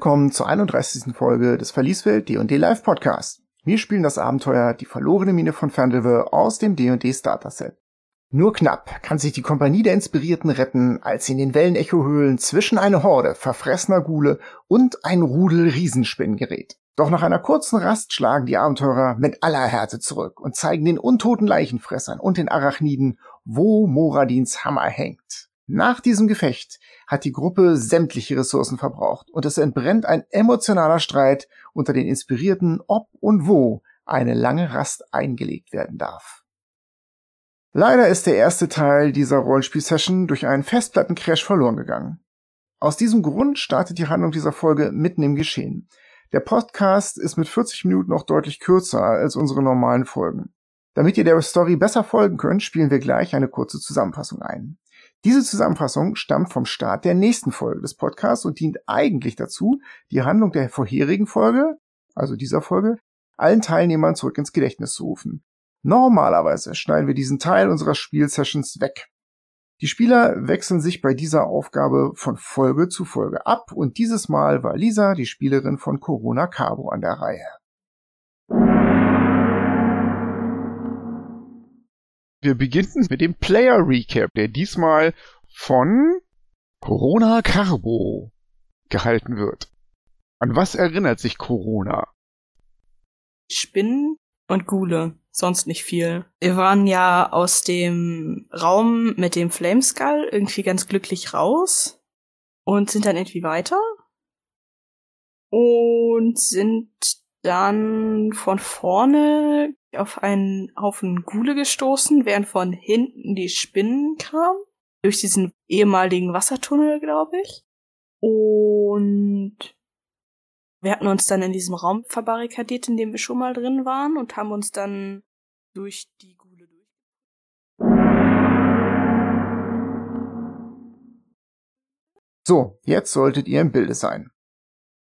Willkommen zur 31. Folge des Verlieswelt D&D Live Podcast. Wir spielen das Abenteuer Die verlorene Mine von Fandelve aus dem D&D Starter Set. Nur knapp kann sich die Kompanie der Inspirierten retten, als sie in den Wellenecho-Höhlen zwischen eine Horde verfressener Gule und ein Rudel Riesenspinnen gerät. Doch nach einer kurzen Rast schlagen die Abenteurer mit aller Härte zurück und zeigen den untoten Leichenfressern und den Arachniden, wo Moradins Hammer hängt. Nach diesem Gefecht hat die Gruppe sämtliche Ressourcen verbraucht und es entbrennt ein emotionaler Streit unter den Inspirierten, ob und wo eine lange Rast eingelegt werden darf. Leider ist der erste Teil dieser Rollenspiel-Session durch einen Festplattencrash verloren gegangen. Aus diesem Grund startet die Handlung dieser Folge mitten im Geschehen. Der Podcast ist mit 40 Minuten noch deutlich kürzer als unsere normalen Folgen. Damit ihr der Story besser folgen könnt, spielen wir gleich eine kurze Zusammenfassung ein. Diese Zusammenfassung stammt vom Start der nächsten Folge des Podcasts und dient eigentlich dazu, die Handlung der vorherigen Folge, also dieser Folge, allen Teilnehmern zurück ins Gedächtnis zu rufen. Normalerweise schneiden wir diesen Teil unserer Spielsessions weg. Die Spieler wechseln sich bei dieser Aufgabe von Folge zu Folge ab und dieses Mal war Lisa, die Spielerin von Corona Cabo, an der Reihe. Wir beginnen mit dem Player Recap, der diesmal von Corona Carbo gehalten wird. An was erinnert sich Corona? Spinnen und Gule, sonst nicht viel. Wir waren ja aus dem Raum mit dem Flameskull irgendwie ganz glücklich raus und sind dann irgendwie weiter und sind dann von vorne auf einen Haufen Gule gestoßen, während von hinten die Spinnen kamen. Durch diesen ehemaligen Wassertunnel, glaube ich. Und wir hatten uns dann in diesem Raum verbarrikadiert, in dem wir schon mal drin waren und haben uns dann durch die Gule durch. So, jetzt solltet ihr im Bilde sein.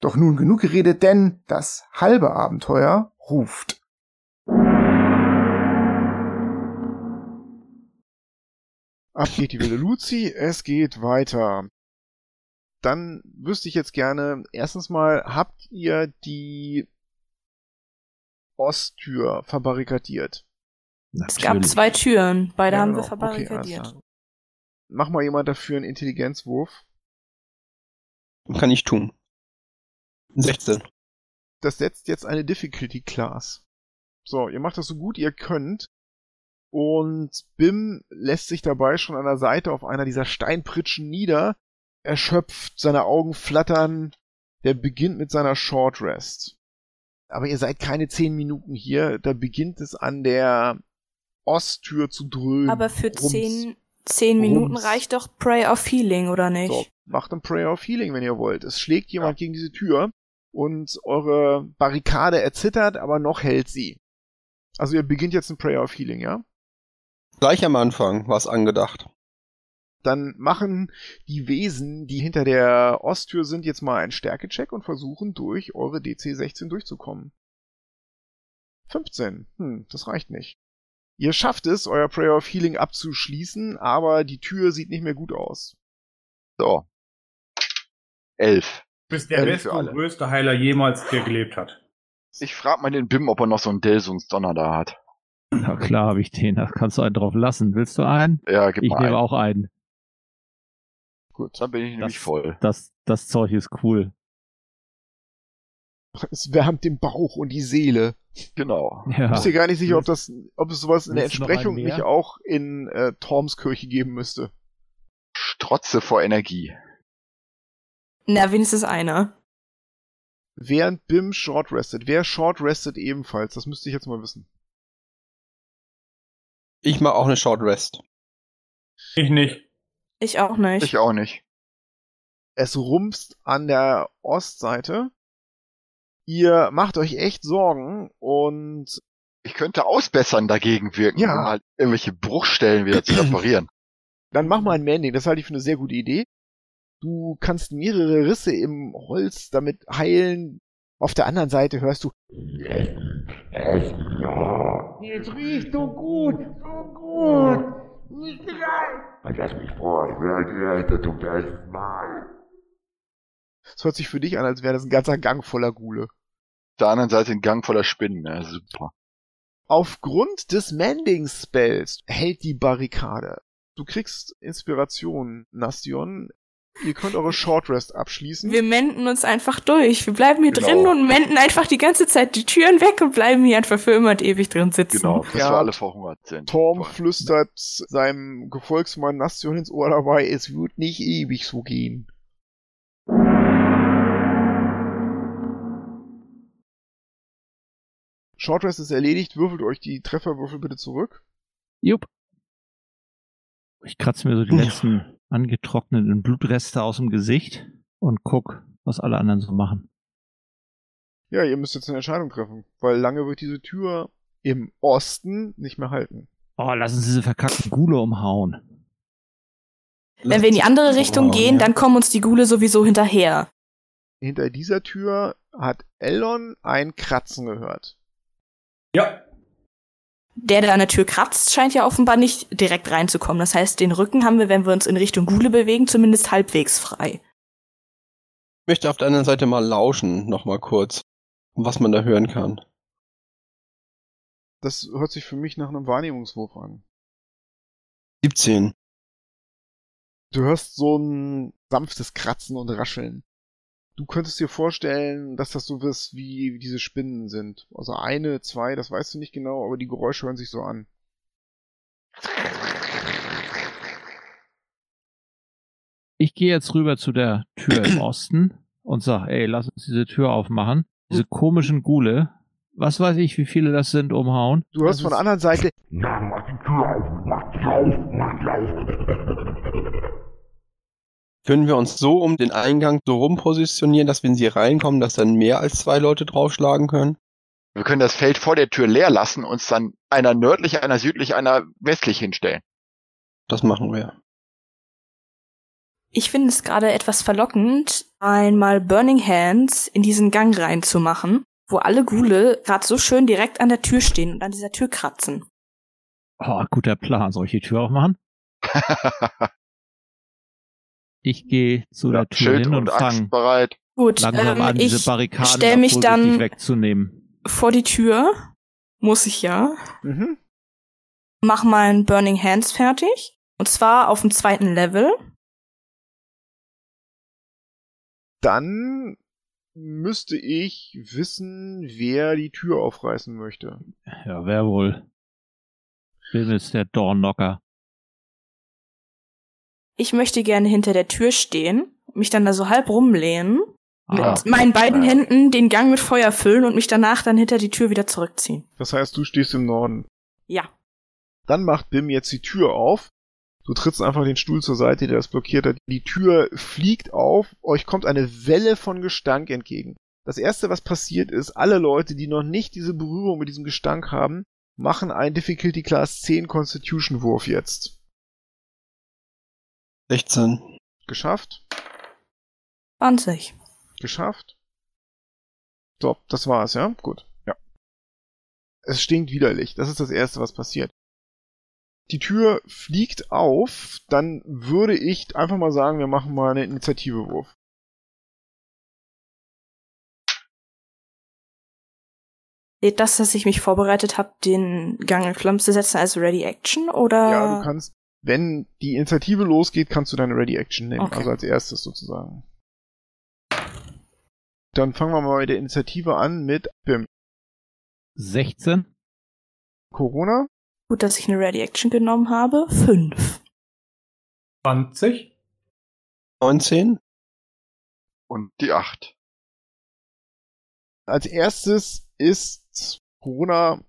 Doch nun genug geredet, denn das halbe Abenteuer ruft. Ab geht die wilde Luzi, es geht weiter. Dann wüsste ich jetzt gerne, erstens mal, habt ihr die Osttür verbarrikadiert? Es gab zwei Türen, beide Ja, haben genau. wir verbarrikadiert. Okay. Mach mal jemand dafür einen Intelligenzwurf. Kann ich tun. 16. Das setzt jetzt eine Difficulty Class. So, ihr macht das so gut ihr könnt. Und Bim lässt sich dabei schon an der Seite auf einer dieser Steinpritschen nieder, erschöpft, seine Augen flattern. Der beginnt mit seiner Short Rest. Aber ihr seid keine zehn Minuten hier, da beginnt es an der Osttür zu dröhnen. Aber für Rums. zehn, zehn Minuten Rums. reicht doch Pray of Healing, oder nicht? So, macht ein Prayer of Healing, wenn ihr wollt. Es schlägt jemand gegen diese Tür und eure Barrikade erzittert, aber noch hält sie. Also ihr beginnt jetzt ein Prayer of Healing, ja? Gleich am Anfang war es angedacht. Dann machen die Wesen, die hinter der Osttür sind, jetzt mal einen Stärkecheck und versuchen durch eure DC 16 durchzukommen. 15. Hm, das reicht nicht. Ihr schafft es, euer Prayer of Healing abzuschließen, aber die Tür sieht nicht mehr gut aus. So. Elf. Du bist der Elf beste und größte Heiler jemals, der gelebt hat. Ich frag mal den Bim, ob er noch so einen Delsuns Donner da hat. Na klar habe ich den, da kannst du einen drauf lassen. Willst du einen? Ja, gib Ich mal nehme einen. auch einen. Gut, dann bin ich nämlich voll. Das, das Zeug ist cool. Es wärmt den Bauch und die Seele. Genau. Ich Ja. bin mir gar nicht sicher, ob das, ob es sowas in der Entsprechung nicht auch in äh, Torms Kirche geben müsste. Strotze vor Energie. Na, wenigstens einer. Während Bim short restet. Wer short restet ebenfalls? Das müsste ich jetzt mal wissen. Ich mache auch eine Short Rest. Ich nicht. Ich auch nicht. Ich auch nicht. Es rumpst an der Ostseite. Ihr macht euch echt Sorgen und Ich könnte ausbessern dagegen wirken, Ja. um halt irgendwelche Bruchstellen wieder zu reparieren. dann mach mal ein Mending. Das halte ich für eine sehr gute Idee. Du kannst mehrere Risse im Holz damit heilen. Auf der anderen Seite hörst du. Es riecht so gut, so gut. Nicht rein. Lass mich vor, ich werde gerettet zum ersten Mal. Es hört sich für dich an, als wäre das ein ganzer Gang voller Gule. Auf der anderen Seite ein Gang voller Spinnen, ja, super. Aufgrund des Mending-Spells hält die Barrikade. Du kriegst Inspiration, Nastion. Ihr könnt eure Short Rest abschließen. Wir menden uns einfach durch. Wir bleiben hier Genau. drin und menden einfach die ganze Zeit die Türen weg und bleiben hier einfach für immer und ewig drin sitzen. Genau, bis Ja. wir alle verhungert sind. Torm Toll. flüstert seinem Gefolgsmann Nastion ins Ohr dabei, es wird nicht ewig so gehen. Short Rest ist erledigt, würfelt euch die Trefferwürfel bitte zurück. Jupp. Ich kratze mir so die letzten angetrockneten Blutreste aus dem Gesicht und guck, was alle anderen so machen. Ja, ihr müsst jetzt eine Entscheidung treffen, weil lange wird diese Tür im Osten nicht mehr halten. Oh, lass uns diese verkackten Gule umhauen. Wenn wir in die andere Richtung Oh, gehen, ja. dann kommen uns die Gule sowieso hinterher. Hinter dieser Tür hat Elon ein Kratzen gehört. Ja. Der, der an der Tür kratzt, scheint ja offenbar nicht direkt reinzukommen. Das heißt, den Rücken haben wir, wenn wir uns in Richtung Gule bewegen, zumindest halbwegs frei. Ich möchte auf der anderen Seite mal lauschen, noch mal kurz, was man da hören kann. Das hört sich für mich nach einem Wahrnehmungswurf an. 17. Du hörst so ein sanftes Kratzen und Rascheln. Du könntest dir vorstellen, dass das so was wie diese Spinnen sind. Also eine, zwei, das weißt du nicht genau, aber die Geräusche hören sich so an. Ich gehe jetzt rüber zu der Tür im Osten und sag, ey, lass uns diese Tür aufmachen. Diese komischen Gule, was weiß ich, wie viele das sind, umhauen. Du hörst Das von der ist- anderen Seite, Können wir uns so um den Eingang so rum positionieren, dass wenn sie reinkommen, dass dann mehr als zwei Leute draufschlagen können? Wir können das Feld vor der Tür leer lassen, uns dann einer nördlich, einer südlich, einer westlich hinstellen. Das machen wir. Ich finde es gerade etwas verlockend, einmal Burning Hands in diesen Gang reinzumachen, wo alle Gule gerade so schön direkt an der Tür stehen und an dieser Tür kratzen. Oh, guter Plan. Soll ich die Tür aufmachen? Ich gehe zu der Tür Schild hin und und fange bereit. Gut, langsam ähm, an, diese ich Barrikaden stell mich dann wegzunehmen. vor die Tür, muss ich ja, mhm, mach mein Burning Hands fertig. Und zwar auf dem zweiten Level. dann müsste ich wissen, wer die Tür aufreißen möchte. Ja, wer wohl? Wem ist der Dornknocker? Ich möchte gerne hinter der Tür stehen, mich dann da so halb rumlehnen, Ah, mit meinen beiden Ja. Händen den Gang mit Feuer füllen und mich danach dann hinter die Tür wieder zurückziehen. Das heißt, du stehst im Norden. Ja. Dann macht Bim jetzt die Tür auf. Du trittst einfach den Stuhl zur Seite, der das blockiert hat. Die Tür fliegt auf. Euch kommt eine Welle von Gestank entgegen. Das erste, was passiert ist, alle Leute, die noch nicht diese Berührung mit diesem Gestank haben, machen einen Difficulty Class 10 Constitution Wurf jetzt. 16. Geschafft? 20. Geschafft? Top, das war's, ja? Gut. Ja. Es stinkt widerlich. Das ist das erste, was passiert. Die Tür fliegt auf, dann würde ich einfach mal sagen, wir machen mal einen Initiativewurf. Seht das, dass ich mich vorbereitet habe, den Gang in Flammen zu setzen als Ready Action oder? Ja, du kannst, wenn die Initiative losgeht, kannst du deine Ready Action nehmen. Okay. Also als erstes sozusagen. Dann fangen wir mal bei der Initiative an mit Bim. 16? Corona, Gut, dass ich eine Ready Action genommen habe. 5. 20. 19. Und die acht. Als erstes ist Corona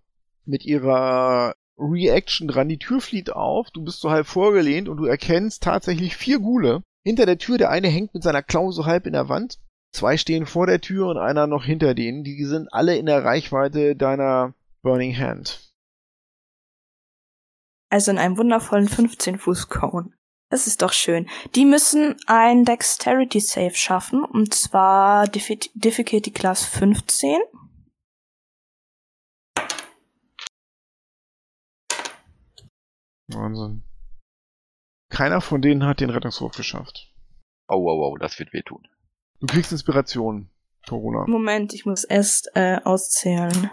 mit ihrer Reaction dran. Die Tür flieht auf, du bist so halb vorgelehnt und du erkennst tatsächlich vier Gule. Hinter der Tür, der eine hängt mit seiner Klaue so halb in der Wand. Zwei stehen vor der Tür und einer noch hinter denen. Die sind alle in der Reichweite deiner Burning Hand. Also in einem wundervollen 15 Fuß Cone. Das ist doch schön. Die müssen ein Dexterity Save schaffen und zwar Diffi- Difficulty Class 15. Wahnsinn. Keiner von denen hat den Rettungswurf geschafft. Oh, oh, oh, das wird wehtun. Du kriegst Inspiration, Corona. Moment, ich muss erst äh, auszählen.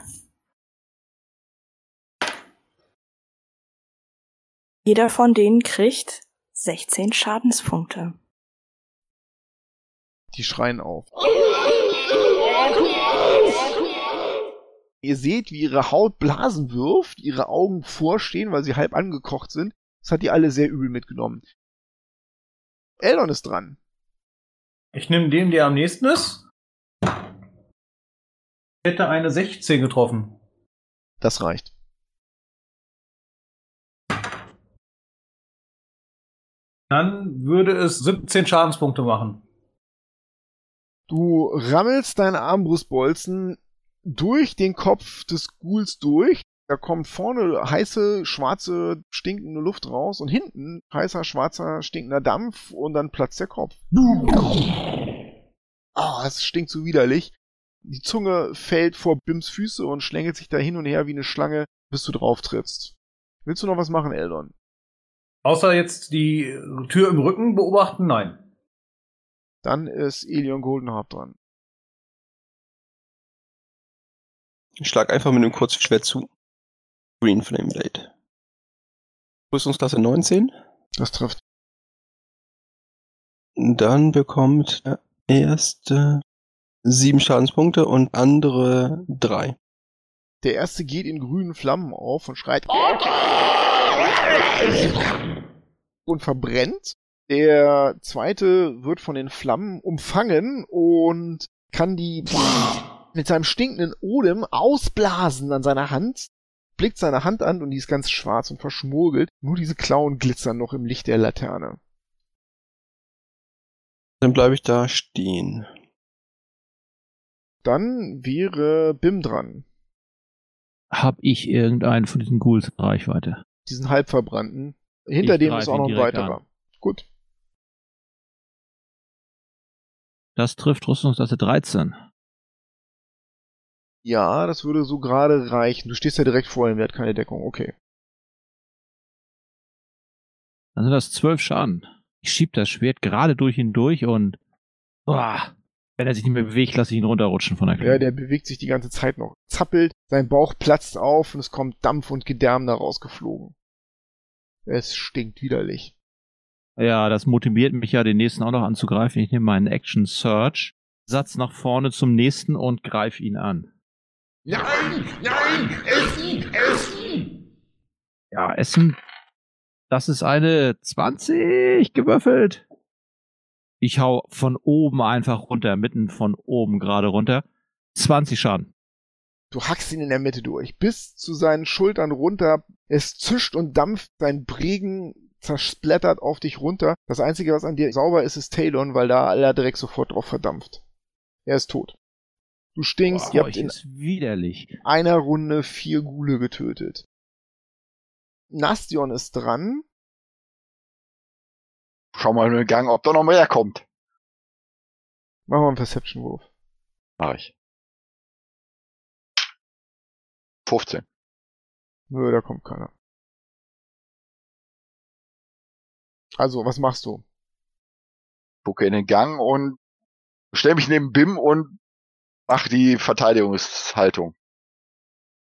Jeder von denen kriegt 16 Schadenspunkte. Die schreien auf. Ihr seht, wie ihre Haut Blasen wirft, ihre Augen vorstehen, weil sie halb angekocht sind. Das hat die alle sehr übel mitgenommen. Eldon ist dran. Ich nehme den, der am nächsten ist. Hätte eine 16 getroffen. Das reicht. Dann würde es 17 Schadenspunkte machen. Du rammelst deine Armbrustbolzen durch den Kopf des Ghouls durch. Da kommt vorne heiße, schwarze, stinkende Luft raus und hinten heißer, schwarzer, stinkender Dampf und dann platzt der Kopf. Ah, oh, es stinkt so widerlich. Die Zunge fällt vor Bims Füße und schlängelt sich da hin und her wie eine Schlange, bis du drauf trittst. Willst du noch was machen, Eldon? Außer jetzt die Tür im Rücken beobachten, nein. Dann ist Elion Goldenharp dran. Ich schlag einfach mit einem Kurzschwert zu. Green Flame Blade. Rüstungsklasse 19. Das trifft. Dann bekommt der erste sieben Schadenspunkte und andere drei. Der erste geht in grünen Flammen auf und schreit und verbrennt. Der zweite wird von den Flammen umfangen und kann die mit seinem stinkenden Odem ausblasen an seiner Hand, blickt seine Hand an und die ist ganz schwarz und verschmurgelt. Nur diese Klauen glitzern noch im Licht der Laterne. Dann bleibe ich da stehen. Dann wäre Bim dran. Hab ich irgendeinen von diesen Ghouls in Reichweite? Diesen halbverbrannten. Hinter Ich dem ist auch noch ein weiterer. an. Gut. Das trifft Rüstungsklasse 13. Ja, das würde so gerade reichen. Du stehst ja direkt vor ihm, der hat keine Deckung. Okay. Dann sind das 12 Schaden. Ich schieb das Schwert gerade durch ihn durch und boah, wenn er sich nicht mehr bewegt, lasse ich ihn runterrutschen von der Klinge. Ja, der bewegt sich die ganze Zeit noch. Zappelt, sein Bauch platzt auf und es kommt Dampf und Gedärm da rausgeflogen. Es stinkt widerlich. Ja, das motiviert mich ja, den nächsten auch noch anzugreifen. Ich nehme meinen Action Search, Satz nach vorne zum nächsten und greife ihn an. Nein, nein, essen, essen. Ja, Essen. Das ist eine 20 gewürfelt. Ich hau von oben einfach runter, mitten von oben gerade runter. 20 Schaden. Du hackst ihn in der Mitte durch, bis zu seinen Schultern runter. Es zischt und dampft, sein Bregen zersplattert auf dich runter. Das Einzige, was an dir sauber ist, ist Talon, weil da aller Dreck sofort drauf verdampft. Er ist tot. Du stinkst, Boah, ihr habt in ist widerlich. einer Runde vier Gule getötet. Nastion ist dran. Schau mal in den Gang, ob da noch mehr kommt. Machen wir einen Perception-Wurf. Mach ich. 15. Nö, da kommt keiner. Also, was machst du? Gucke in den Gang und stell mich neben Bim und mach die Verteidigungshaltung.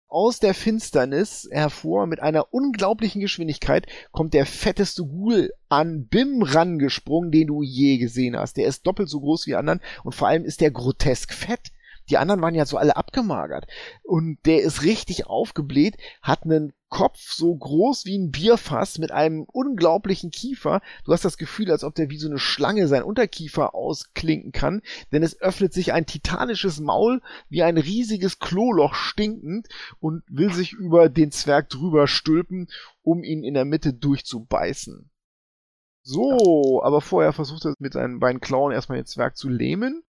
Aus der Finsternis hervor mit einer unglaublichen Geschwindigkeit kommt der fetteste Ghoul an Bim rangesprungen, den du je gesehen hast. Der ist doppelt so groß wie anderen und vor allem ist der grotesk fett. Die anderen waren ja so alle abgemagert. Und der ist richtig aufgebläht, hat einen Kopf so groß wie ein Bierfass mit einem unglaublichen Kiefer. Du hast das Gefühl, als ob der wie so eine Schlange sein Unterkiefer ausklinken kann, denn es öffnet sich ein titanisches Maul wie ein riesiges Kloloch stinkend und will sich über den Zwerg drüber stülpen, um ihn in der Mitte durchzubeißen. So, aber vorher versucht er mit seinen beiden Klauen erstmal den Zwerg zu lähmen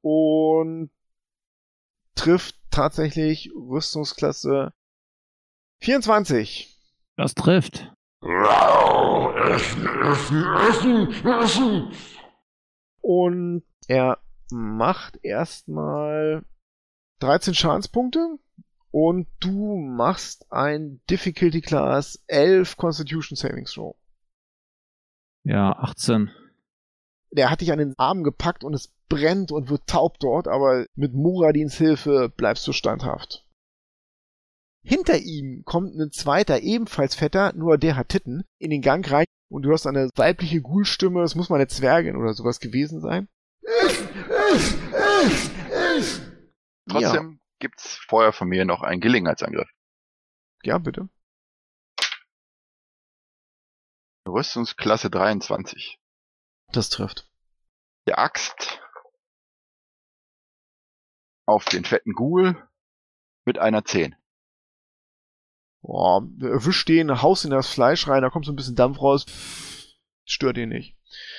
und trifft tatsächlich Rüstungsklasse 24. Das trifft. Essen, essen, essen, essen. Und er macht erstmal 13 Schadenspunkte und du machst ein Difficulty Class 11 Constitution Savings Throw. Ja, 18. Der hat dich an den Arm gepackt und es brennt und wird taub dort, aber mit Muradins Hilfe bleibst du standhaft. Hinter ihm kommt ein zweiter, ebenfalls fetter, nur der hat Titten, in den Gang rein und du hörst eine weibliche Ghoul-Stimme, es muss mal eine Zwergin oder sowas gewesen sein. Trotzdem gibt's vorher von mir noch einen Gelegenheitsangriff. Ja, ja bitte. Rüstungsklasse 23. Das trifft. Der Axt auf den fetten Ghoul mit einer 10. Boah, erwischt den, haust in das Fleisch rein, da kommt so ein bisschen Dampf raus. Stört ihn nicht.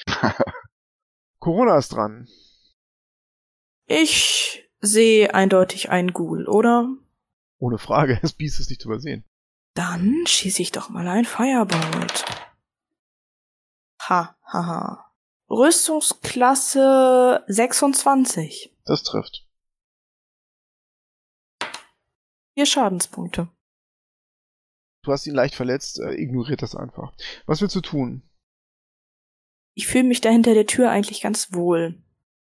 Corona ist dran. Ich sehe eindeutig einen Ghoul, oder? Ohne Frage, das Biest ist nicht zu übersehen. Dann schieße ich doch mal ein Firebolt. Ha, ha, ha. Rüstungsklasse 26. Das trifft. Vier Schadenspunkte. Du hast ihn leicht verletzt, äh, ignoriert das einfach. Was willst du tun? Ich fühle mich da hinter der Tür eigentlich ganz wohl.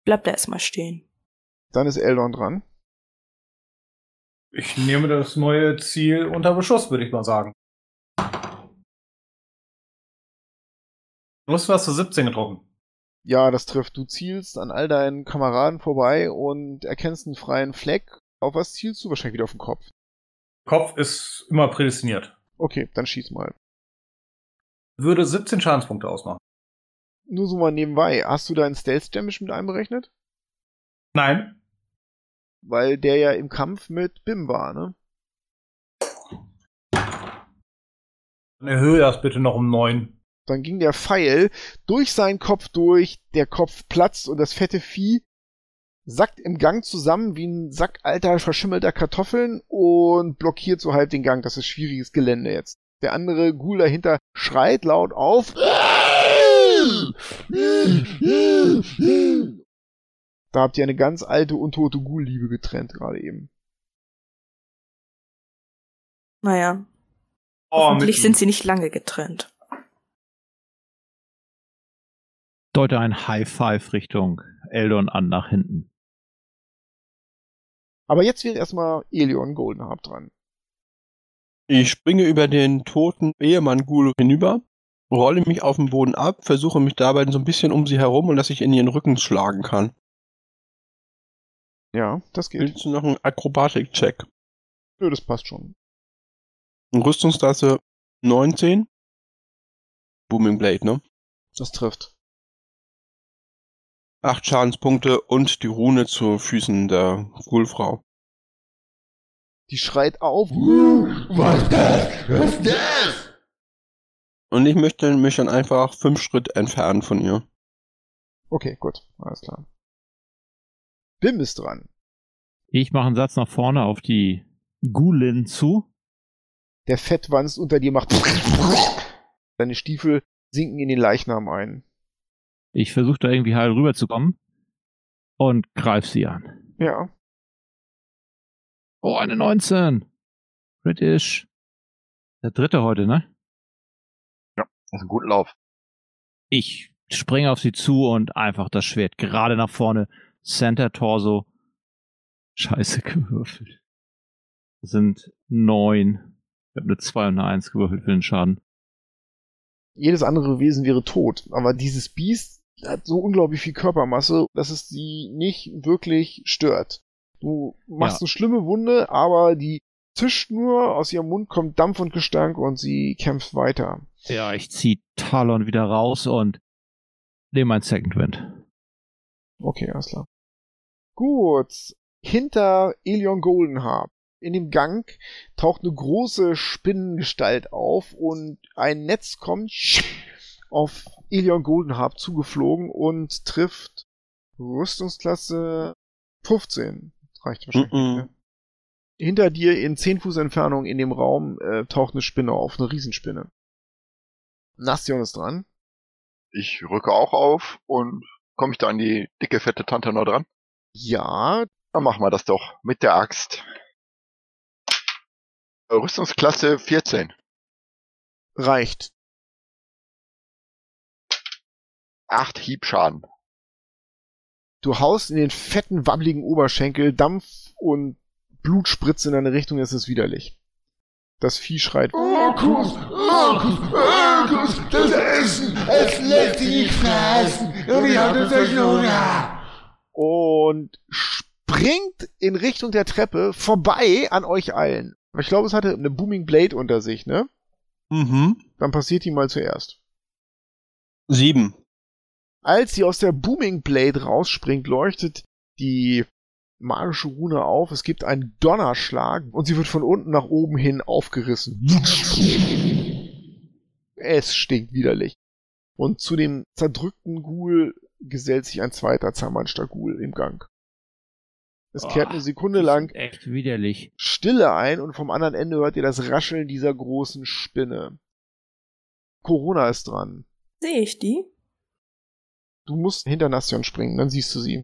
Bleib da erstmal stehen. Dann ist Eldon dran. Ich nehme das neue Ziel unter Beschuss, würde ich mal sagen. Du hast was zu 17 getroffen. Ja, das trifft. Du zielst an all deinen Kameraden vorbei und erkennst einen freien Fleck. Auf was zielst du? Wahrscheinlich wieder auf den Kopf. Kopf ist immer prädestiniert. Okay, dann schieß mal. Würde 17 Schadenspunkte ausmachen. Nur so mal nebenbei. Hast du deinen Stealth Damage mit einberechnet? Nein. Weil der ja im Kampf mit Bim war, ne? Dann erhöhe das bitte noch um 9. Dann ging der Pfeil durch seinen Kopf durch, der Kopf platzt und das fette Vieh sackt im Gang zusammen wie ein Sack alter verschimmelter Kartoffeln und blockiert so halb den Gang. Das ist schwieriges Gelände jetzt. Der andere Ghoul dahinter schreit laut auf. Da habt ihr eine ganz alte, untote Ghoul-Liebe getrennt gerade eben. Naja, Oh, hoffentlich sind sie nicht lange getrennt. Deute ein High Five Richtung Eldon an nach hinten. Aber jetzt wird erstmal Elion Goldenharp dran. Ich springe über den toten Ehemann Ghoul hinüber, rolle mich auf den Boden ab, versuche mich dabei so ein bisschen um sie herum und dass ich in ihren Rücken schlagen kann. Ja, das geht. Willst du noch einen Akrobatik-Check? Nö, das passt schon. Rüstungsklasse 19. Booming Blade, ne? Das trifft. Acht Schadenspunkte und die Rune zu Füßen der Ghoulfrau. Die schreit auf. Was das? Was das? Und ich möchte mich dann einfach fünf Schritt entfernen von ihr. Okay, gut. Alles klar. Bim ist dran. Ich mache einen Satz nach vorne auf die Gulin zu. Der Fettwanst unter dir macht. Deine Stiefel sinken in den Leichnam ein. Ich versuche da irgendwie heil rüberzukommen und greif sie an. Ja. Oh, eine 19. British. Der dritte heute, ne? Das ist ein guter Lauf. Ich springe auf sie zu und einfach das Schwert gerade nach vorne. Center Torso. Scheiße gewürfelt. Das sind neun. Ich habe eine 2 und eine 1 gewürfelt für den Schaden. Jedes andere Wesen wäre tot. Aber dieses Biest hat so unglaublich viel Körpermasse, dass es sie nicht wirklich stört. Du machst Ja. eine schlimme Wunde, aber die zischt nur, aus ihrem Mund kommt Dampf und Gestank und sie kämpft weiter. Ja, ich zieh Talon wieder raus und nehme mein Second Wind. Okay, alles klar. Gut. Hinter Elion Goldenharp. In dem Gang taucht eine große Spinnengestalt auf und ein Netz kommt auf Elion Goldenharp zugeflogen und trifft Rüstungsklasse 15. Reicht wahrscheinlich. Mhm. nicht, ne? Hinter dir in 10 Fuß Entfernung in dem Raum äh, taucht eine Spinne auf, eine Riesenspinne. Nastion ist dran. Ich rücke auch auf und komme ich da an die dicke, fette Tante noch dran? Ja, Dann machen wir das doch mit der Axt. Rüstungsklasse 14. reicht. Acht Hiebschaden. Du haust in den fetten, wabbligen Oberschenkel, Dampf und Blut spritzt in deine Richtung, es ist widerlich. Das Vieh schreit. Orkus, Orkus, Orkus, das Essen, es lässt sich nicht fressen. Und ich hatte solchen Hunger. und springt in Richtung der Treppe vorbei an euch allen. Ich glaube, es hatte eine Booming Blade unter sich, ne? Mhm. Dann passiert die mal zuerst. Sieben. Als sie aus der Booming Blade rausspringt, leuchtet die magische Rune auf. Es gibt einen Donnerschlag und sie wird von unten nach oben hin aufgerissen. Es stinkt widerlich. Und zu dem zerdrückten Ghoul gesellt sich ein zweiter zermanschter Ghoul im Gang. Es kehrt eine Sekunde lang Echt widerlich. Stille ein und vom anderen Ende hört ihr das Rascheln dieser großen Spinne. Corona ist dran. Sehe ich die? Du musst hinter Nastion springen, dann siehst du sie.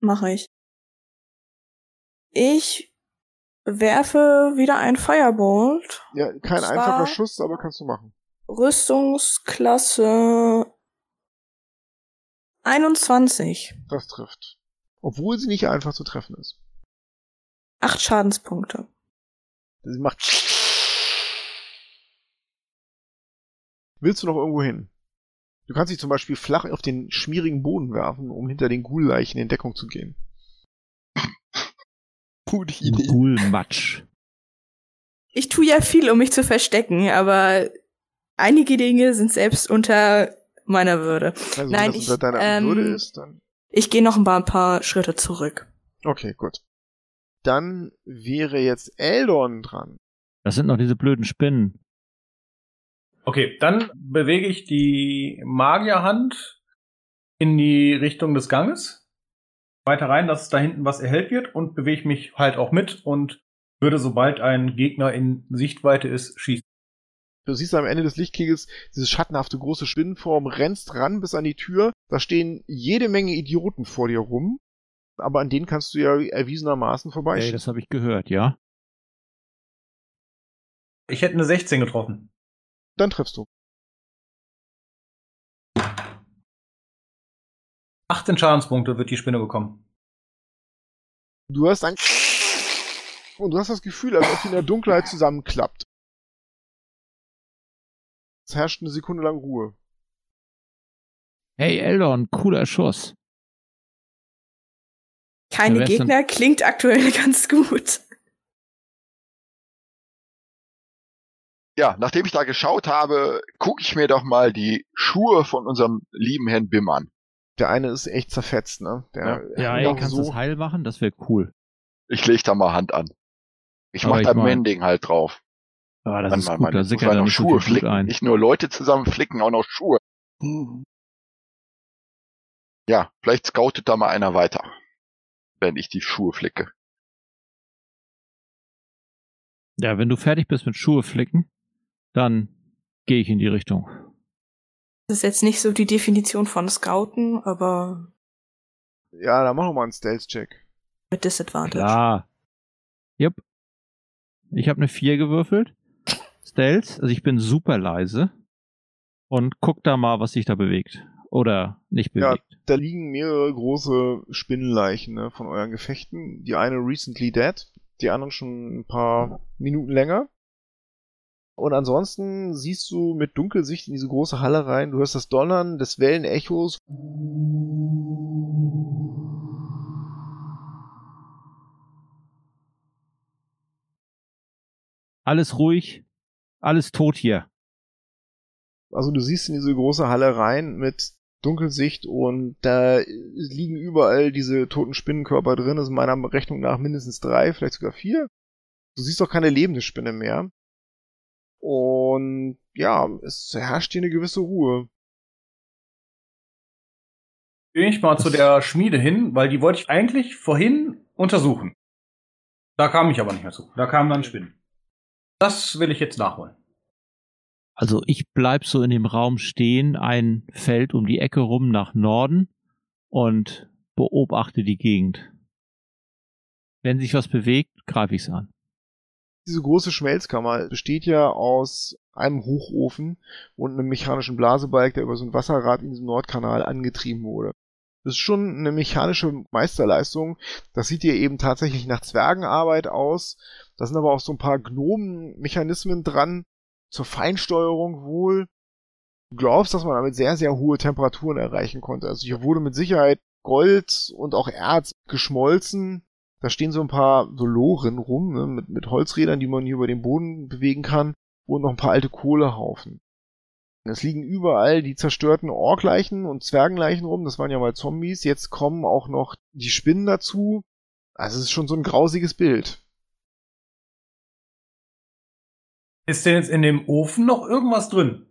Mache ich. Ich werfe wieder ein Firebolt. Ja, kein Das einfacher Schuss, aber kannst du machen. Rüstungsklasse 21. Das trifft. Obwohl sie nicht einfach zu treffen ist. Acht Schadenspunkte. Sie macht. Willst du noch irgendwo hin? Du kannst dich zum Beispiel flach auf den schmierigen Boden werfen, um hinter den Ghoul-Leichen in Deckung zu gehen. Gute Idee. Ghoul-Matsch. Ich tue ja viel, um mich zu verstecken, aber einige Dinge sind selbst unter meiner Würde. Also Nein, wenn das ich, unter deiner ähm, Würde ist, dann. Ich gehe noch ein paar, ein paar Schritte zurück. Okay, gut. Dann wäre jetzt Eldon dran. Das sind noch diese blöden Spinnen. Okay, dann bewege ich die Magierhand in die Richtung des Ganges. Weiter rein, dass da hinten was erhellt wird und bewege mich halt auch mit und würde, sobald ein Gegner in Sichtweite ist, schießen. Du siehst am Ende des Lichtkegels diese schattenhafte große Spinnenform, rennst ran bis an die Tür. Da stehen jede Menge Idioten vor dir rum. Aber an denen kannst du ja erwiesenermaßen Ey, vorbeischieben. das habe ich gehört, ja? Ich hätte eine 16 getroffen. Dann triffst du. 18 Schadenspunkte wird die Spinne bekommen. Du hast ein und du hast das Gefühl, als ob sie in der Dunkelheit zusammenklappt. Es herrscht eine Sekunde lang Ruhe. Hey, Eldon, cooler Schuss. Keine Gegner klingt aktuell ganz gut. Ja, nachdem ich da geschaut habe, gucke ich mir doch mal die Schuhe von unserem lieben Herrn Bim an. Der eine ist echt zerfetzt, ne? Der Ja, hat ey, kannst du so, das heil machen? Das wäre cool. Ich leg da mal Hand an. Ich Aber mach ich da mein- Mending halt drauf. Ah, das Dann ist mal gut, da sickert man da noch nicht so Schuhe flicken. ein. Nicht nur Leute zusammen flicken, auch noch Schuhe. Hm. Ja, vielleicht scoutet da mal einer weiter, wenn ich die Schuhe flicke. Ja, wenn du fertig bist mit Schuhe flicken, dann gehe ich in die Richtung. Das ist jetzt nicht so die Definition von Scouten, aber ja, dann mach doch mal einen Stealth-Check. mit Disadvantage. Klar. Jupp. Ich habe eine 4 gewürfelt. Stealth, also ich bin super leise. Und guck da mal, was sich da bewegt. Oder nicht Ja. bewegt. Da liegen mehrere große Spinnenleichen ne, von euren Gefechten. Die eine recently dead, die anderen schon ein paar Minuten länger. Und ansonsten siehst du mit Dunkelsicht in diese große Halle rein. Du hörst das Donnern des Wellenechos. Alles ruhig. Alles tot hier. Also du siehst in diese große Halle rein mit Dunkelsicht und da liegen überall diese toten Spinnenkörper drin. Das ist meiner Rechnung nach mindestens drei, vielleicht sogar vier. Du siehst auch keine lebende Spinne mehr. Und ja, es herrscht hier eine gewisse Ruhe. Gehe ich mal zu der Schmiede hin, weil die wollte ich eigentlich vorhin untersuchen. Da kam ich aber nicht mehr zu. Da kamen dann Spinnen. Das will ich jetzt nachholen. Also ich bleib so in dem Raum stehen, ein Feld um die Ecke rum nach Norden und beobachte die Gegend. Wenn sich was bewegt, greife ich's an. Diese große Schmelzkammer besteht ja aus einem Hochofen und einem mechanischen Blasebalg, der über so ein Wasserrad in diesem Nordkanal angetrieben wurde. Das ist schon eine mechanische Meisterleistung. Das sieht hier eben tatsächlich nach Zwergenarbeit aus. Da sind aber auch so ein paar Gnomenmechanismen dran, zur Feinsteuerung wohl. Du glaubst, dass man damit sehr, sehr hohe Temperaturen erreichen konnte. Also hier wurde mit Sicherheit Gold und auch Erz geschmolzen. Da stehen so ein paar so Loren rum, ne, mit, mit Holzrädern, die man hier über den Boden bewegen kann und noch ein paar alte Kohlehaufen. Es liegen überall die zerstörten Orkleichen und Zwergenleichen rum, das waren ja mal Zombies. Jetzt kommen auch noch die Spinnen dazu. Also es ist schon so ein grausiges Bild. Ist denn jetzt in dem Ofen noch irgendwas drin?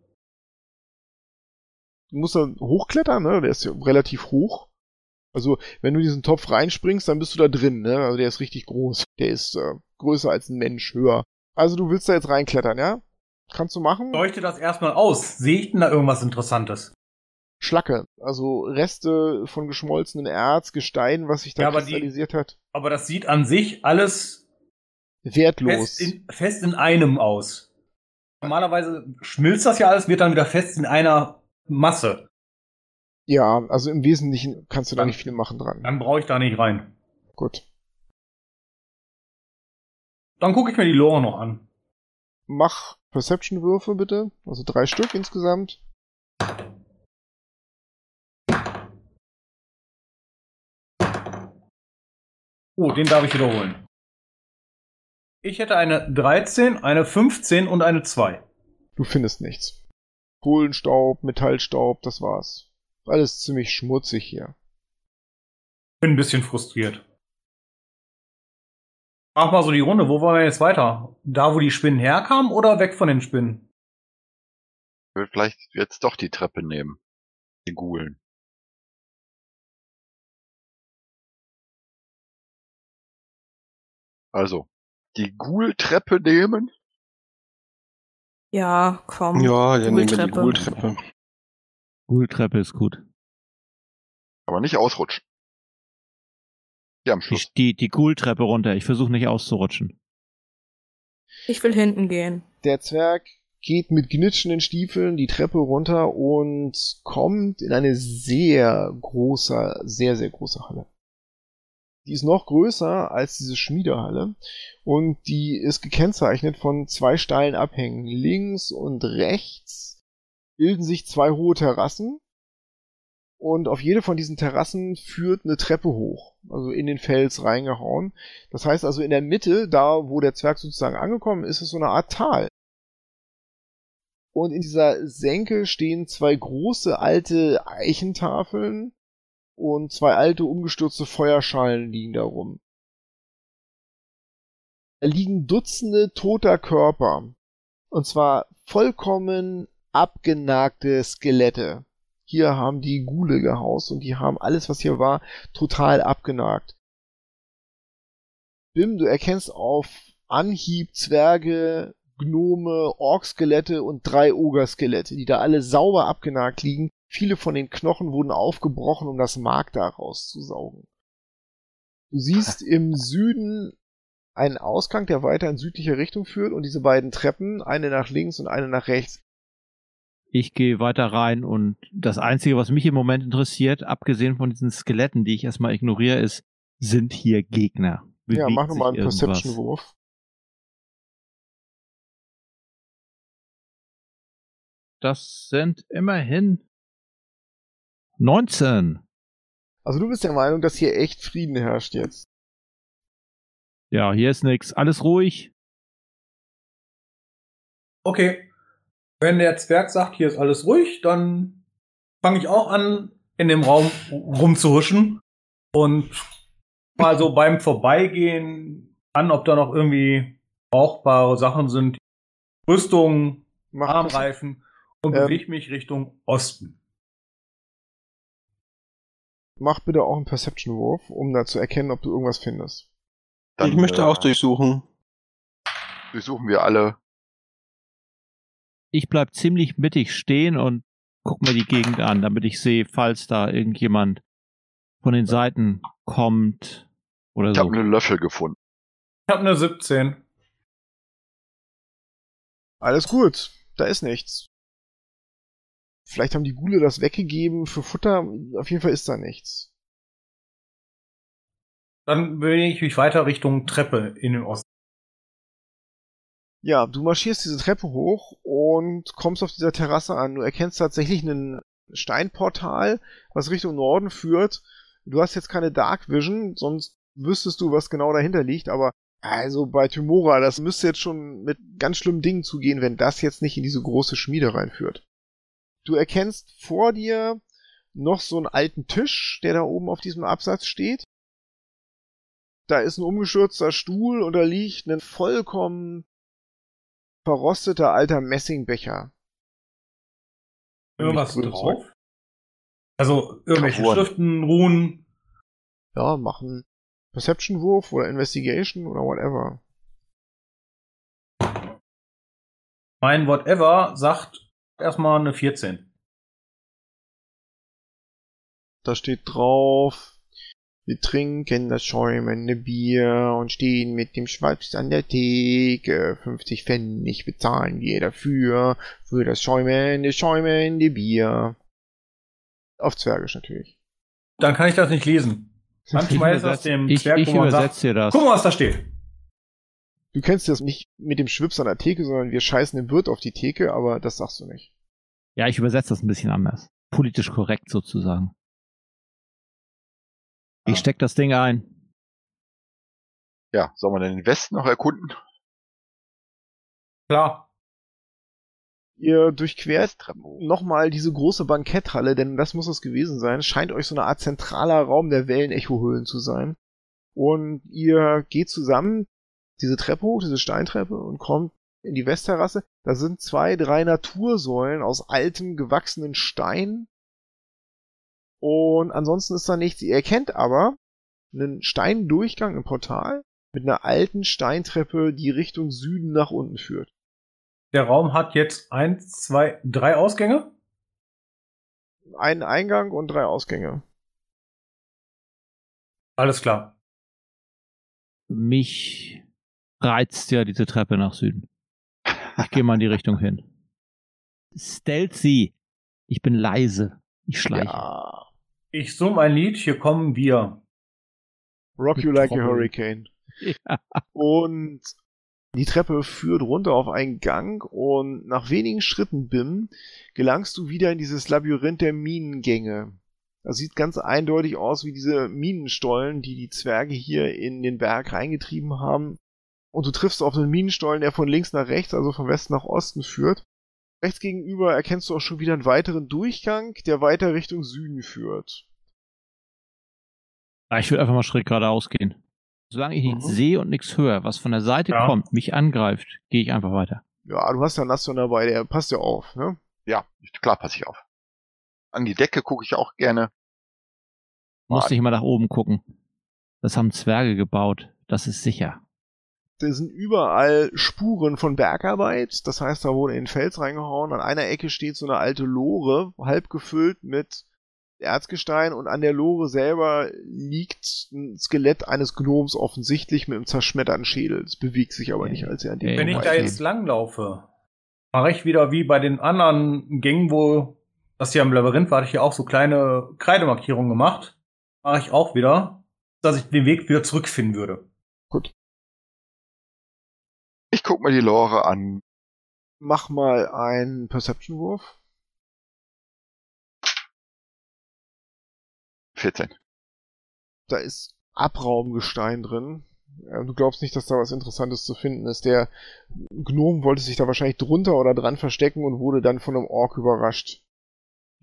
Du musst da hochklettern, ne? Der ist ja relativ hoch. Also, wenn du diesen Topf reinspringst, dann bist du da drin, ne? Also der ist richtig groß. Der ist äh, größer als ein Mensch, höher. Also du willst da jetzt reinklettern, ja? Kannst du machen? Leuchte das erstmal aus. Sehe ich denn da irgendwas Interessantes? Schlacke, also Reste von geschmolzenen Erz, Gestein, was sich da Ja, aber die- kristallisiert hat. Aber das sieht an sich alles Wertlos. fest in, fest in einem aus. Normalerweise schmilzt das ja alles, wird dann wieder fest in einer Masse. Ja, also im Wesentlichen kannst du da Dann- nicht viel machen dran. Dann brauche ich da nicht rein. Gut. Dann gucke ich mir die Lore noch an. Mach Perception-Würfe bitte. Also drei Stück insgesamt. Oh, den darf ich wiederholen. Ich hätte eine 13, eine 15 und eine 2. Du findest nichts. Kohlenstaub, Metallstaub, das war's. Alles ziemlich schmutzig hier. Bin ein bisschen frustriert. Mach mal so die Runde. Wo wollen wir jetzt weiter? Da, wo die Spinnen herkamen oder weg von den Spinnen? Ich würde vielleicht jetzt doch die Treppe nehmen. Die Gulen. Also, die Ghoul-Treppe nehmen. Ja, komm. Ja, dann nehmen wir die Ghoul-Treppe. Ghoul-Treppe. Ghoul-Treppe ist gut. Aber nicht ausrutschen. Hier am Schluss. Ich, die die Ghoul-Treppe runter. Ich versuche nicht auszurutschen. Ich will hinten gehen. Der Zwerg geht mit gnitschenden Stiefeln die Treppe runter und kommt in eine sehr große, sehr, sehr große Halle. Die ist noch größer als diese Schmiedehalle und die ist gekennzeichnet von zwei steilen Abhängen. Links und rechts bilden sich zwei hohe Terrassen und auf jede von diesen Terrassen führt eine Treppe hoch, also in den Fels reingehauen. Das heißt also in der Mitte, da wo der Zwerg sozusagen angekommen ist, ist so eine Art Tal. Und in dieser Senke stehen zwei große alte Eichentafeln und zwei alte umgestürzte Feuerschalen liegen da rum. Da liegen Dutzende toter Körper. Und zwar vollkommen abgenagte Skelette. Hier haben die Gule gehaust und die haben alles, was hier war, total abgenagt. Bim, du erkennst auf Anhieb Zwerge, Gnome, Orkskelette und drei Ogerskelette, die da alle sauber abgenagt liegen. Viele von den Knochen wurden aufgebrochen, um das Mark da rauszusaugen. Du siehst im Süden einen Ausgang, der weiter in südliche Richtung führt und diese beiden Treppen, eine nach links und eine nach rechts. Ich gehe weiter rein und das Einzige, was mich im Moment interessiert, abgesehen von diesen Skeletten, die ich erstmal ignoriere, ist, sind hier Gegner? ja, Bewegt mach nochmal einen? Perception-Wurf. Das sind immerhin 19. Also du bist der Meinung, dass hier echt Frieden herrscht jetzt. Ja, hier ist nix. Alles ruhig. Okay. Wenn der Zwerg sagt, hier ist alles ruhig, dann fange ich auch an, in dem Raum rumzuhuschen und mal so beim Vorbeigehen an, ob da noch irgendwie brauchbare Sachen sind. Rüstung, Mach Armreifen und Ähm. bewege mich Richtung Osten. Mach bitte auch einen Perception-Wurf, um da zu erkennen, ob du irgendwas findest. Dann, ich möchte äh, auch durchsuchen. Durchsuchen wir alle. Ich bleib ziemlich mittig stehen und guck mir die Gegend an, damit ich sehe, falls da irgendjemand von den Seiten kommt oder Ich so. habe einen Löffel gefunden. Ich habe eine 17. Alles gut. da ist nichts. Vielleicht haben die Gule das weggegeben für Futter. Auf jeden Fall ist da nichts. Dann bewege ich mich weiter Richtung Treppe in den Osten. Ja, du marschierst diese Treppe hoch und kommst auf dieser Terrasse an. Du erkennst tatsächlich ein Steinportal, was Richtung Norden führt. Du hast jetzt keine Dark Vision, sonst wüsstest du, was genau dahinter liegt, aber also bei Tymora, das müsste jetzt schon mit ganz schlimmen Dingen zugehen, wenn das jetzt nicht in diese große Schmiede reinführt. Du erkennst vor dir noch so einen alten Tisch, der da oben auf diesem Absatz steht. Da ist ein umgestürzter Stuhl und da liegt ein vollkommen verrosteter alter Messingbecher. Irgendwas drauf? Also irgendwelche Gravuren. Schriften, Runen. Ja, machen Perception-Wurf oder Investigation oder whatever. Mein Whatever sagt erstmal eine 14. Da steht drauf, wir trinken das schäumende Bier und stehen mit dem Schwaps an der Theke. 50 Pfennig bezahlen wir dafür, für das schäumende, schäumende Bier. Auf Zwergisch natürlich. Dann kann ich das nicht lesen. Manchmal ist das übersetz- dem ich, Zwerg, ich übersetze dir das. guck mal, was da steht. Du kennst das nicht mit dem Schwips an der Theke, sondern wir scheißen den Wirt auf die Theke, aber das sagst du nicht. Ja, ich übersetze das ein bisschen anders. Politisch korrekt sozusagen. Ich steck das Ding ein. Ja, soll man denn den Westen noch erkunden? Klar. Ihr durchquert nochmal diese große Banketthalle, denn das muss es gewesen sein. Scheint euch so eine Art zentraler Raum der Wellen-Echo-Höhlen zu sein. Und ihr geht zusammen diese Treppe hoch, diese Steintreppe und kommt in die Westterrasse. Da sind zwei, drei Natursäulen aus altem, gewachsenen Stein. Und ansonsten ist da nichts. Ihr erkennt aber einen Steindurchgang im Portal mit einer alten Steintreppe, die Richtung Süden nach unten führt. Der Raum hat jetzt eins, zwei, drei Ausgänge. Einen Eingang und drei Ausgänge. Alles klar. Mich reizt ja diese Treppe nach Süden. Ich gehe mal in die Richtung hin. Stealthy. Ich bin leise. Ich schleiche. Ja. Ich summe ein Lied, hier kommen wir. Rock You Like a. Hurricane. Ja. Und die Treppe führt runter auf einen Gang und nach wenigen Schritten, Bim, gelangst du wieder in dieses Labyrinth der Minengänge. Das sieht ganz eindeutig aus wie diese Minenstollen, die die Zwerge hier in den Berg reingetrieben haben. Und du triffst auf einen Minenstollen, der von links nach rechts, also von Westen nach Osten führt. Rechts gegenüber erkennst du auch schon wieder einen weiteren Durchgang, der weiter Richtung Süden führt. Ah, Ich würde einfach mal schräg geradeaus gehen. Solange ich nichts Mhm. sehe und nichts höre, was von der Seite Ja. kommt, mich angreift, gehe ich einfach weiter. Ja, du hast ja Nastion dabei, der passt ja auf, ne? Ja, klar, passe ich auf. An die Decke gucke ich auch gerne. Muss nicht immer nach oben gucken. Das haben Zwerge gebaut. Das ist sicher. Da sind überall Spuren von Bergarbeit. Das heißt, da wurde in den Fels reingehauen. An einer Ecke steht so eine alte Lore, halb gefüllt mit Erzgestein und an der Lore selber liegt ein Skelett eines Gnoms offensichtlich mit einem zerschmetterten Schädel. Es bewegt sich aber nicht, als er an dem Ey, Wenn ich da jetzt langlaufe, mache ich wieder wie bei den anderen Gängen, wo das hier im Labyrinth war, hatte ich hier auch so kleine Kreidemarkierungen gemacht. Mache ich auch wieder, dass ich den Weg wieder zurückfinden würde. Ich guck mir die Lore an. Mach mal einen Perception-Wurf. 14. Da ist Abraumgestein drin. Du glaubst nicht, dass da was Interessantes zu finden ist. Der Gnom wollte sich da wahrscheinlich drunter oder dran verstecken und wurde dann von einem Ork überrascht.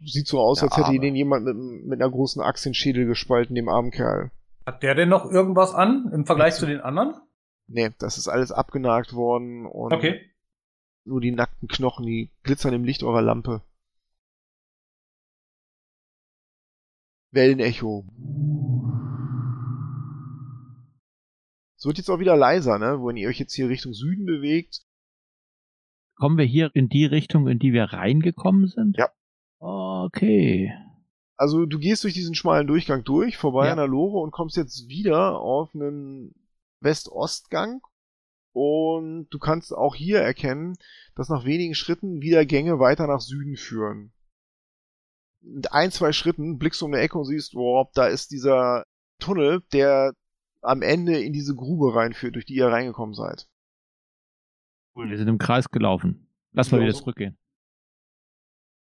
Sieht so aus, Der als hätte Arme. ihn jemand mit, mit einer großen Axt den Schädel gespalten, dem armen Kerl. Hat der denn noch irgendwas an im Vergleich zu den anderen? Nee, das ist alles abgenagt worden und Okay. nur die nackten Knochen, die glitzern im Licht eurer Lampe. Wellenecho. Es wird jetzt auch wieder leiser, ne? Wenn ihr euch jetzt hier Richtung Süden bewegt. Kommen wir hier in die Richtung, in die wir reingekommen sind? Ja. Okay. Also du gehst durch diesen schmalen Durchgang durch, vorbei Ja. an der Lore und kommst jetzt wieder auf einen West-Ost-Gang. Und du kannst auch hier erkennen, dass nach wenigen Schritten wieder Gänge weiter nach Süden führen. Mit ein, zwei Schritten blickst du um die Ecke und siehst, wow, da ist dieser Tunnel, der am Ende in diese Grube reinführt, durch die ihr reingekommen seid. Cool, wir sind im Kreis gelaufen. Lass mal wieder zurückgehen.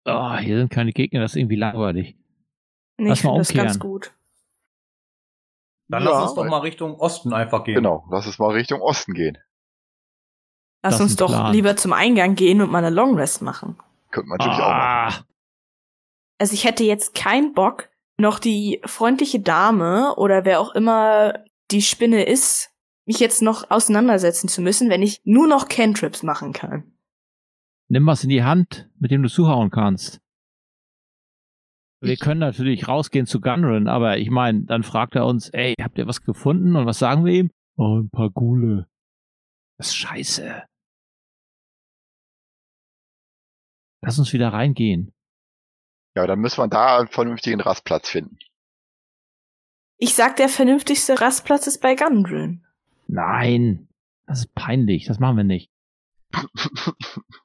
Oh, hier sind keine Gegner, das ist irgendwie langweilig. Nee, Lass ich mal finde das ganz gut. Dann Ja, lass uns doch mal Richtung Osten einfach gehen. Genau, lass es mal Richtung Osten gehen. Lass Das uns doch Plan. lieber zum Eingang gehen und mal eine Long Rest machen. Könnte man natürlich auch machen. Ah, Also ich hätte jetzt keinen Bock, noch die freundliche Dame oder wer auch immer die Spinne ist, mich jetzt noch auseinandersetzen zu müssen, wenn ich nur noch Cantrips machen kann. nimm was in die Hand, mit dem du zuhauen kannst. Wir können natürlich rausgehen zu Gunrun, aber ich meine, dann fragt er uns, ey, habt ihr was gefunden? Und was sagen wir ihm? Oh, ein paar Gule. Das ist scheiße. Lass uns wieder reingehen. Ja, dann müssen wir da einen vernünftigen Rastplatz finden. Ich sag, der vernünftigste Rastplatz ist bei Gundren. Nein, das ist peinlich, das machen wir nicht.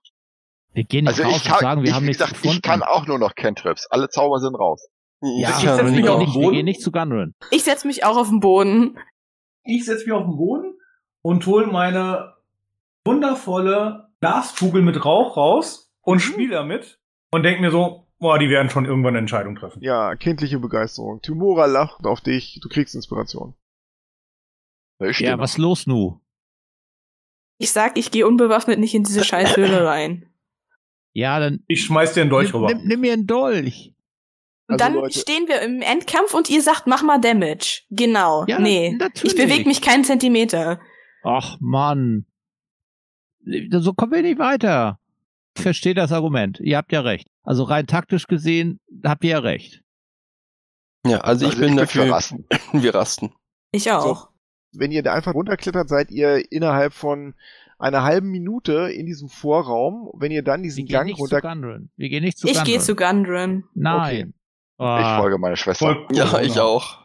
Wir gehen nicht Also raus ich kann, und sagen, wir ich, haben nichts gesagt, gefunden. ich kann auch nur noch Cantrips. Alle Zauber sind raus. ja, Ich setz wir, mich gehen auf den nicht, wir Boden. gehen nicht zu Gunrun. Ich setz mich auch auf den Boden. Ich setze mich auf den Boden und hole meine wundervolle Glaskugel mit Rauch raus und Mhm. spiele damit und denke mir so, boah, die werden schon irgendwann eine Entscheidung treffen. Ja, kindliche Begeisterung. Timora lacht auf dich, du kriegst Inspiration. Ja, die was los nu? Ich sag, ich gehe unbewaffnet nicht in diese Scheißhöhle rein. Ja, dann Ich schmeiß dir einen Dolch nimm, rüber. nimm, nimm mir einen Dolch. Und Also, dann Leute- stehen wir im Endkampf und ihr sagt, mach mal Damage. Genau. Ja, nee. natürlich. Ich bewege mich keinen Zentimeter. Ach Mann. So kommen wir nicht weiter. Ich verstehe das Argument. Ihr habt ja recht. Also rein taktisch gesehen habt ihr ja recht. Ja, also ich Also bin ich bin dafür, für Rasten. wir rasten. Ich auch. Wenn ihr da einfach runterklettert, seid ihr innerhalb von einer halben Minute in diesem Vorraum. Wenn ihr dann Wir diesen gehen Gang nicht runter... Wir gehen nicht zu Ich Gunrun. gehe zu Gundren. Nein. Ich Ah, folge meiner Schwester. Cool, Ja, ich auch.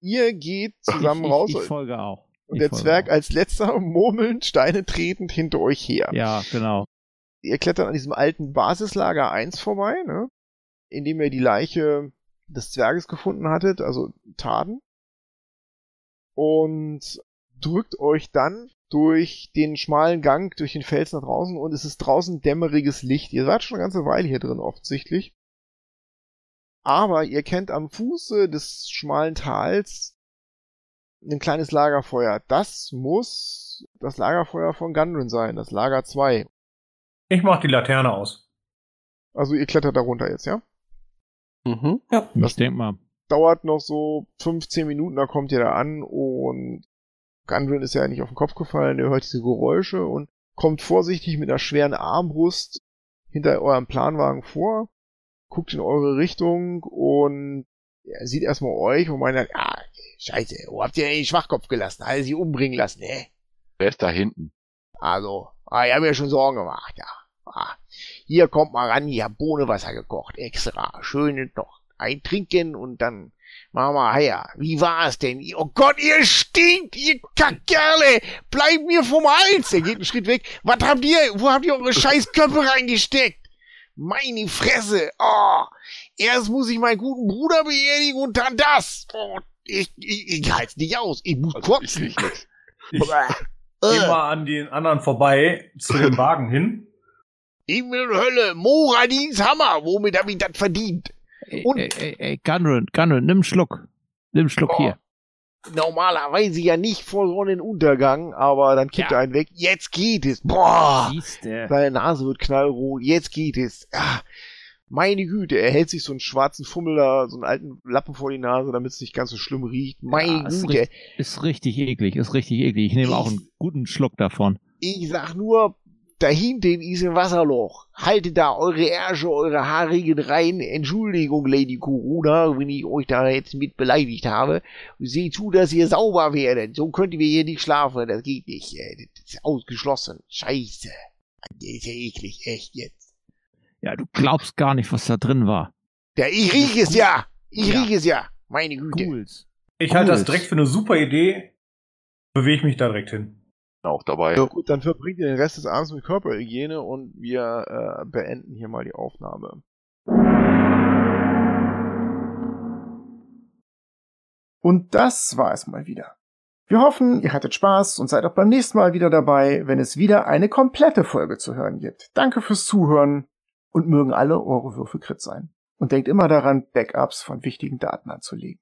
Ihr geht ich, zusammen ich, raus ich folge auch. und Ich der Zwerg auch. als letzter murmelnd, Steine tretend hinter euch her. Ja, genau. Ihr klettert an diesem alten Basislager 1 vorbei, ne? in dem ihr die Leiche des Zwerges gefunden hattet, also Taden. Und drückt euch dann durch den schmalen Gang, durch den Fels nach draußen und es ist draußen dämmeriges Licht. Ihr seid schon eine ganze Weile hier drin offensichtlich. Aber ihr kennt am Fuße des schmalen Tals ein kleines Lagerfeuer. Das muss das Lagerfeuer von Gundren sein, das Lager 2. Ich mach die Laterne aus. Also ihr klettert da runter jetzt, ja? Mhm. Ich denk mal. Dauert noch so 15 Minuten, da kommt ihr da an und Gundren ist ja nicht auf den Kopf gefallen, ihr hört diese Geräusche und kommt vorsichtig mit einer schweren Armbrust hinter eurem Planwagen vor, guckt in eure Richtung und er sieht erstmal euch und meint, ah, scheiße, wo habt ihr den Schwachkopf gelassen? Hat er sie umbringen lassen, ne? Wer ist da hinten? Also, ah, ich habe mir schon Sorgen gemacht, ja. Ah, hier kommt mal ran, ich hab Bohnenwasser gekocht, extra. Schön noch eintrinken und dann wir her. Wie war's denn? Oh Gott, ihr stinkt, ihr Kackkerle! Bleibt mir vom Hals! Er geht einen Schritt weg. Was habt ihr? Wo habt ihr eure scheiß Köpfe reingesteckt? Meine Fresse! Oh, erst muss ich meinen guten Bruder beerdigen und dann das! Oh, ich, ich, ich halt's nicht aus. Ich muss Also ich kotzen. riech nix. Ich geh mal an den anderen vorbei zu dem Wagen hin. Himmel und Hölle, Moradins Hammer, womit hab ich das verdient? Ey, Und- ey, ey, ey, Gunrun, Gunrun, nimm einen Schluck. Nimm einen Schluck Oh. hier. Normalerweise ja nicht vor Sonnenuntergang, aber dann kippt Ja. er einen weg. Jetzt geht es. Boah! Siehste. Seine Nase wird knallrot. Jetzt geht es. Ah, meine Güte, er hält sich so einen schwarzen Fummel da, so einen alten Lappen vor die Nase, damit es nicht ganz so schlimm riecht. Meine Ja, ist Güte. richtig- Ist richtig eklig, ist richtig eklig. Ich nehme auch einen guten Schluck davon. Ich sag nur, dahinten ist ein Wasserloch. Haltet da eure Ärsche, eure haarigen rein. Entschuldigung, Lady Corona, wenn ich euch da jetzt mit beleidigt habe. Seht zu, dass ihr sauber werdet. So könnt ihr hier nicht schlafen. Das geht nicht. äh, Das ist ausgeschlossen. Scheiße. Das ist ja eklig. Echt jetzt. Ja, du glaubst gar nicht, was da drin war. Ja, ich riech es ja. Ich Ja. riech es ja. Meine Güte. Cools. Ich halte das direkt für eine super Idee. Bewege mich da direkt hin. Auch dabei. Ja, gut, dann verbringt ihr den Rest des Abends mit Körperhygiene und wir äh, beenden hier mal die Aufnahme. Und das war es mal wieder. Wir hoffen, ihr hattet Spaß und seid auch beim nächsten Mal wieder dabei, wenn es wieder eine komplette Folge zu hören gibt. Danke fürs Zuhören und mögen alle eure Würfel Crit sein. Und denkt immer daran, Backups von wichtigen Daten anzulegen.